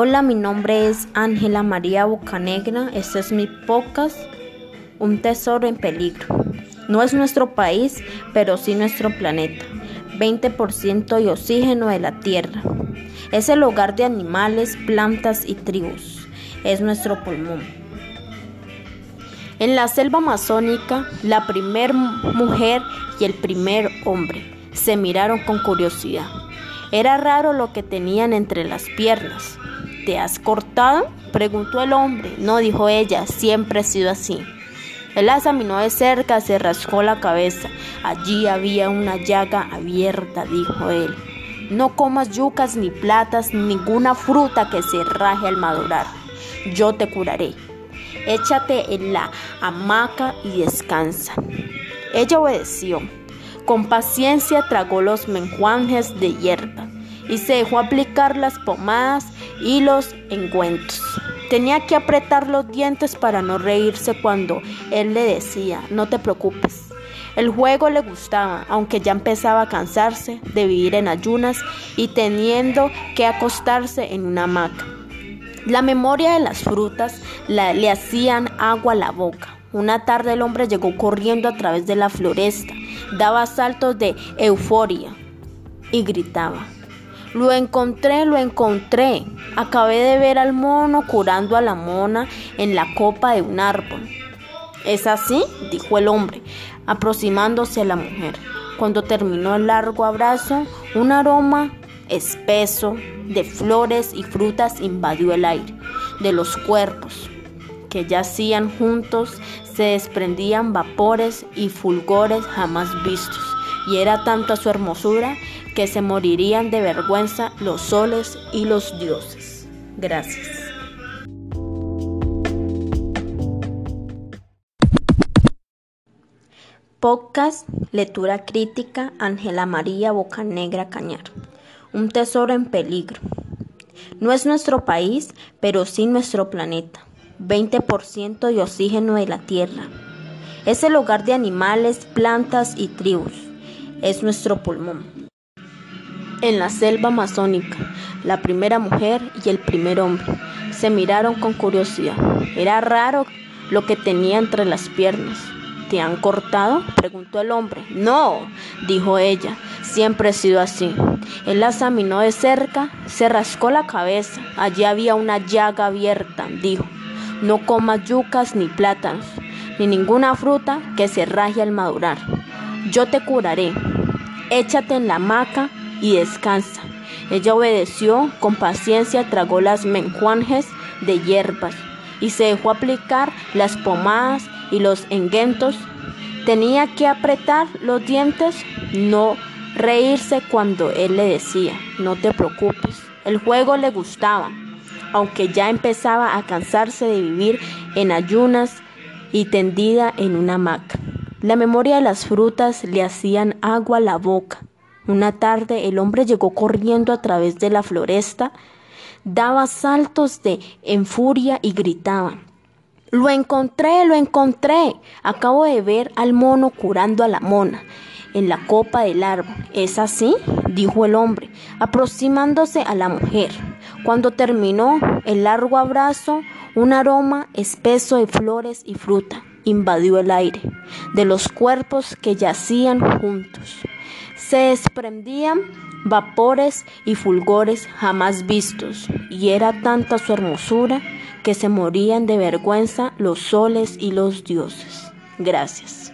Hola, mi nombre es Ángela María Bocanegra. Este es mi podcast, Un tesoro en peligro. No es nuestro país, pero sí nuestro planeta. 20% de oxígeno de la Tierra. Es el hogar de animales, plantas y tribus. Es nuestro pulmón. En la selva amazónica, la primer mujer y el primer hombre se miraron con curiosidad. Era raro lo que tenían entre las piernas. ¿Te has cortado? preguntó el hombre. No, dijo ella, siempre ha sido así. Él la examinó de cerca, se rascó la cabeza. Allí había una llaga abierta, dijo él. No comas yucas ni platas, ninguna fruta que se raje al madurar. Yo te curaré. Échate en la hamaca y descansa. Ella obedeció. Con paciencia tragó los menjuanjes de hierba y se dejó aplicar las pomadas y los engüentos. Tenía que apretar los dientes para no reírse cuando él le decía, no te preocupes. El juego le gustaba, aunque ya empezaba a cansarse de vivir en ayunas y teniendo que acostarse en una hamaca. La memoria de las frutas le hacían agua a la boca. Una tarde el hombre llegó corriendo a través de la floresta, daba saltos de euforia y gritaba. Lo encontré, lo encontré. Acabé de ver al mono curando a la mona en la copa de un árbol. ¿Es así? dijo el hombre, aproximándose a la mujer. Cuando terminó el largo abrazo, un aroma espeso de flores y frutas invadió el aire de los cuerpos que yacían juntos se desprendían vapores y fulgores jamás vistos, y era tanta su hermosura que se morirían de vergüenza los soles y los dioses. Gracias. Podcast Lectura Crítica Ángela María Bocanegra Cañar. Un tesoro en peligro. No es nuestro país, pero sí nuestro planeta. 20% de oxígeno de la Tierra. Es el hogar de animales, plantas y tribus. Es nuestro pulmón. En la selva amazónica, la primera mujer y el primer hombre se miraron con curiosidad. Era raro lo que tenía entre las piernas. ¿Te han cortado? preguntó el hombre. No, dijo ella, siempre he sido así. Él la examinó de cerca, se rascó la cabeza. Allí había una llaga abierta, dijo. No comas yucas ni plátanos, ni ninguna fruta que se raje al madurar. Yo te curaré. Échate en la hamaca y descansa. Ella obedeció, con paciencia tragó las menjuanjes de hierbas y se dejó aplicar las pomadas y los enguentos. Tenía que apretar los dientes, no reírse cuando él le decía, no te preocupes. El juego le gustaba aunque ya empezaba a cansarse de vivir en ayunas y tendida en una hamaca. La memoria de las frutas le hacían agua a la boca. Una tarde el hombre llegó corriendo a través de la floresta, daba saltos de en furia y gritaba. Lo encontré, lo encontré. Acabo de ver al mono curando a la mona en la copa del árbol. ¿Es así? dijo el hombre, aproximándose a la mujer. Cuando terminó el largo abrazo, un aroma espeso de flores y fruta invadió el aire de los cuerpos que yacían juntos. Se desprendían vapores y fulgores jamás vistos, y era tanta su hermosura que se morían de vergüenza los soles y los dioses. Gracias.